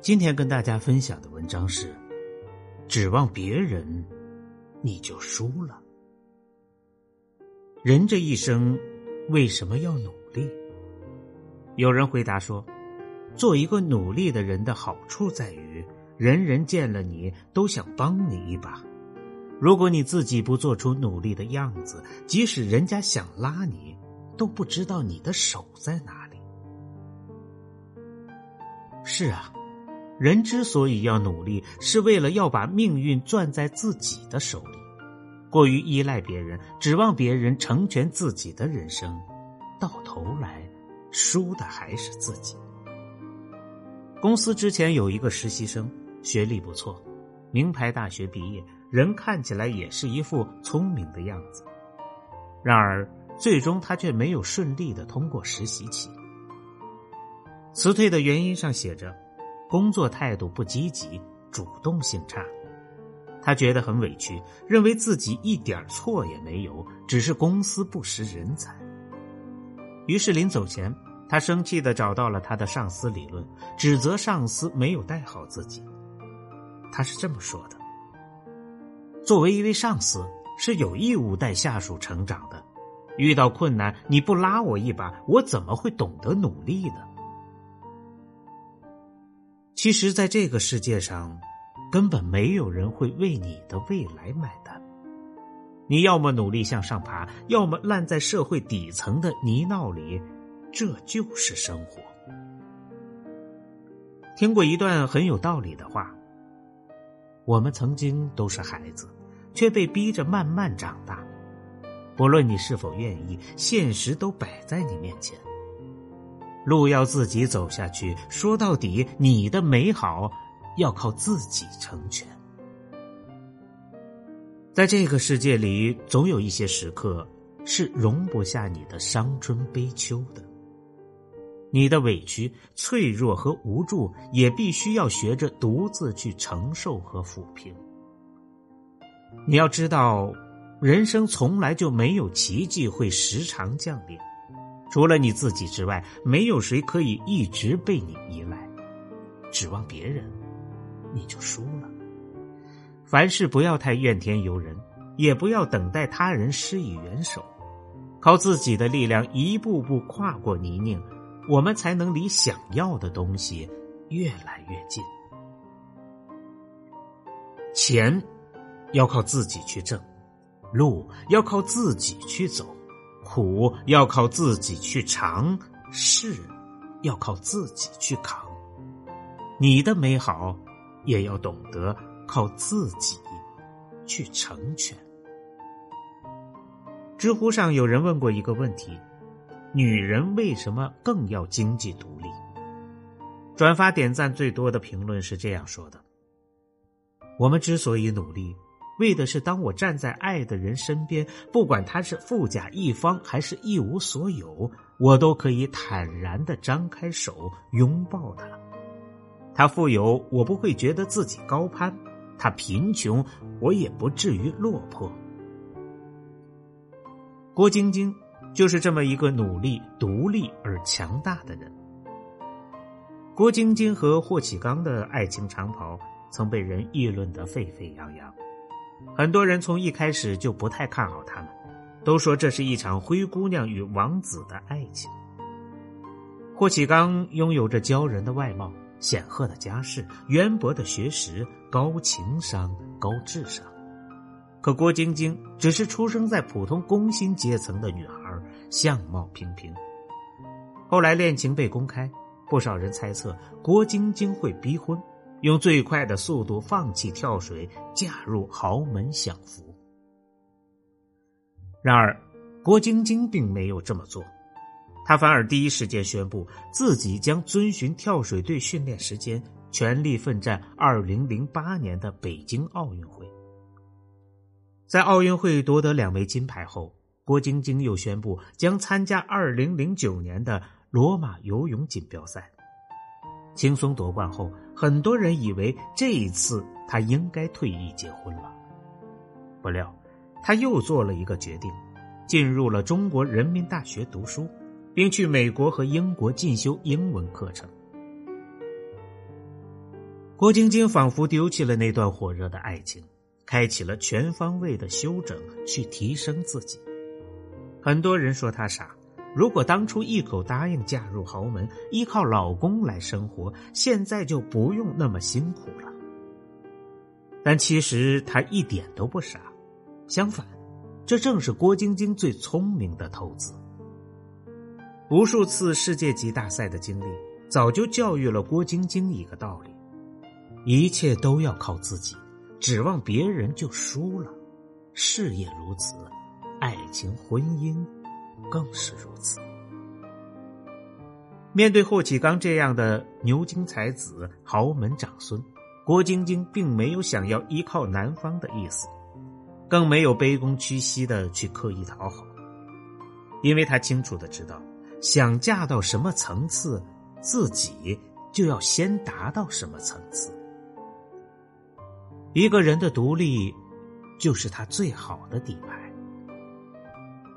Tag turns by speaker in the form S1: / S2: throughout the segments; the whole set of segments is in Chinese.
S1: 今天跟大家分享的文章是：指望别人，你就输了。人这一生为什么要努力？有人回答说：做一个努力的人的好处在于，人人见了你都想帮你一把。如果你自己不做出努力的样子，即使人家想拉你，都不知道你的手在哪里。是啊。人之所以要努力，是为了要把命运攥在自己的手里。过于依赖别人，指望别人成全自己的人生，到头来输的还是自己。公司之前有一个实习生，学历不错，名牌大学毕业，人看起来也是一副聪明的样子。然而，最终他却没有顺利的通过实习期。辞退的原因上写着。工作态度不积极，主动性差，他觉得很委屈，认为自己一点错也没有，只是公司不识人才。于是临走前，他生气的找到了他的上司理论，指责上司没有带好自己。他是这么说的：“作为一位上司，是有义务带下属成长的，遇到困难你不拉我一把，我怎么会懂得努力呢？”其实，在这个世界上，根本没有人会为你的未来买单。你要么努力向上爬，要么烂在社会底层的泥淖里，这就是生活。听过一段很有道理的话：我们曾经都是孩子，却被逼着慢慢长大。不论你是否愿意，现实都摆在你面前。路要自己走下去，说到底，你的美好要靠自己成全。在这个世界里，总有一些时刻是容不下你的伤春悲秋的。你的委屈、脆弱和无助，也必须要学着独自去承受和抚平。你要知道，人生从来就没有奇迹会时常降临。除了你自己之外，没有谁可以一直被你依赖。指望别人，你就输了。凡事不要太怨天尤人，也不要等待他人施以援手，靠自己的力量一步步跨过泥泞，我们才能离想要的东西越来越近。钱要靠自己去挣，路要靠自己去走。苦要靠自己去尝，事要靠自己去扛。你的美好也要懂得靠自己去成全。知乎上有人问过一个问题：女人为什么更要经济独立？转发点赞最多的评论是这样说的：我们之所以努力。为的是，当我站在爱的人身边，不管他是富甲一方还是一无所有，我都可以坦然的张开手拥抱他。他富有，我不会觉得自己高攀；他贫穷，我也不至于落魄。郭晶晶就是这么一个努力、独立而强大的人。郭晶晶和霍启刚的爱情长跑曾被人议论得沸沸扬扬。很多人从一开始就不太看好他们，都说这是一场灰姑娘与王子的爱情。霍启刚拥有着骄人的外貌、显赫的家世、渊博的学识、高情商、高智商，可郭晶晶只是出生在普通工薪阶层的女孩，相貌平平。后来恋情被公开，不少人猜测郭晶晶会逼婚。用最快的速度放弃跳水，嫁入豪门享福。然而，郭晶晶并没有这么做，她反而第一时间宣布自己将遵循跳水队训练时间，全力奋战二零零八年的北京奥运会。在奥运会夺得两枚金牌后，郭晶晶又宣布将参加二零零九年的罗马游泳锦标赛。轻松夺冠后，很多人以为这一次他应该退役结婚了。不料，他又做了一个决定，进入了中国人民大学读书，并去美国和英国进修英文课程。郭晶晶仿佛丢弃了那段火热的爱情，开启了全方位的修整，去提升自己。很多人说她傻，如果当初一口答应嫁入豪门，依靠老公来生活，现在就不用那么辛苦了。但其实她一点都不傻，相反，这正是郭晶晶最聪明的投资。无数次世界级大赛的经历，早就教育了郭晶晶一个道理。一切都要靠自己，指望别人就输了。事业如此，爱情婚姻更是如此。面对霍启刚这样的牛津才子、豪门长孙，郭晶晶并没有想要依靠男方的意思，更没有卑躬屈膝的去刻意讨好，因为她清楚的知道，想嫁到什么层次，自己就要先达到什么层次。一个人的独立，就是他最好的底牌。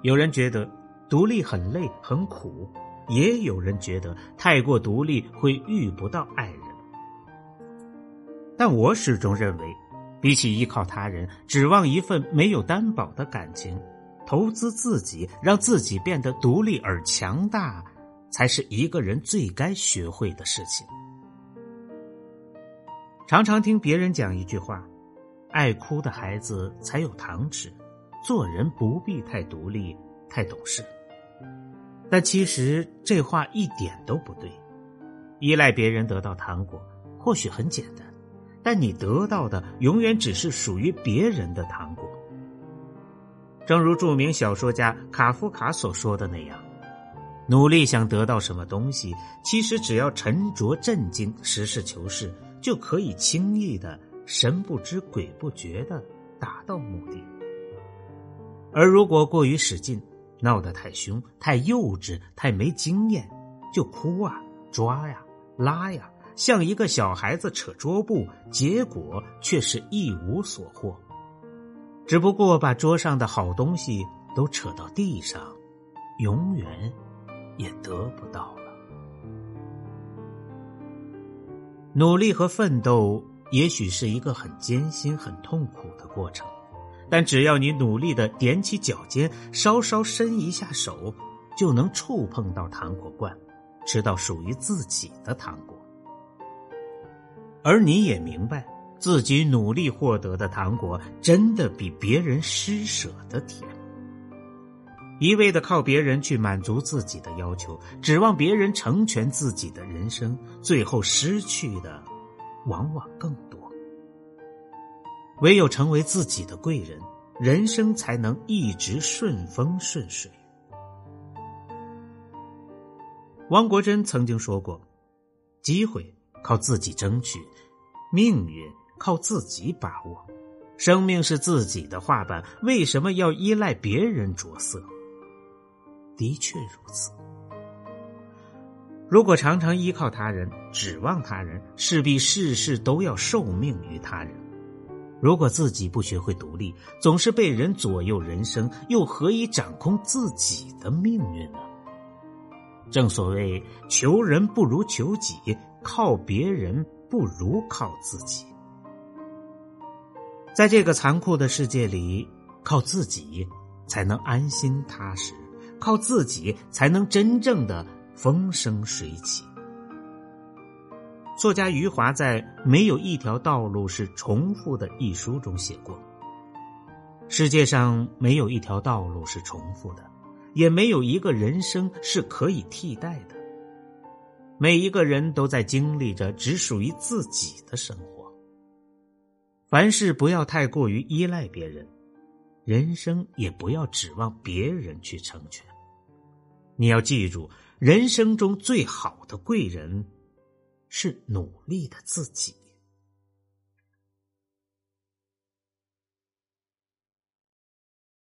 S1: 有人觉得独立很累很苦，也有人觉得太过独立会遇不到爱人。但我始终认为，比起依靠他人，指望一份没有担保的感情，投资自己，让自己变得独立而强大，才是一个人最该学会的事情。常常听别人讲一句话。爱哭的孩子才有糖吃，做人不必太独立、太懂事。但其实这话一点都不对。依赖别人得到糖果，或许很简单，但你得到的永远只是属于别人的糖果。正如著名小说家卡夫卡所说的那样，努力想得到什么东西，其实只要沉着镇静、实事求是，就可以轻易的。神不知鬼不觉的达到目的，而如果过于使劲，闹得太凶、太幼稚、太没经验，就哭啊、抓呀、拉呀，像一个小孩子扯桌布，结果却是一无所获，只不过把桌上的好东西都扯到地上，永远也得不到了。努力和奋斗。也许是一个很艰辛、很痛苦的过程，但只要你努力的踮起脚尖，稍稍伸一下手，就能触碰到糖果罐，吃到属于自己的糖果。而你也明白，自己努力获得的糖果，真的比别人施舍的甜。一味的靠别人去满足自己的要求，指望别人成全自己的人生，最后失去的。往往更多，唯有成为自己的贵人，人生才能一直顺风顺水。汪国真曾经说过：“机会靠自己争取，命运靠自己把握。生命是自己的画板，为什么要依赖别人着色？”的确如此。如果常常依靠他人、指望他人，势必事事都要受命于他人。如果自己不学会独立，总是被人左右人生，又何以掌控自己的命运呢？正所谓“求人不如求己，靠别人不如靠自己”。在这个残酷的世界里，靠自己才能安心踏实，靠自己才能真正的。风生水起。作家余华在《没有一条道路是重复的》一书中写过：“世界上没有一条道路是重复的，也没有一个人生是可以替代的。每一个人都在经历着只属于自己的生活。凡事不要太过于依赖别人，人生也不要指望别人去成全。你要记住。”人生中最好的贵人，是努力的自己。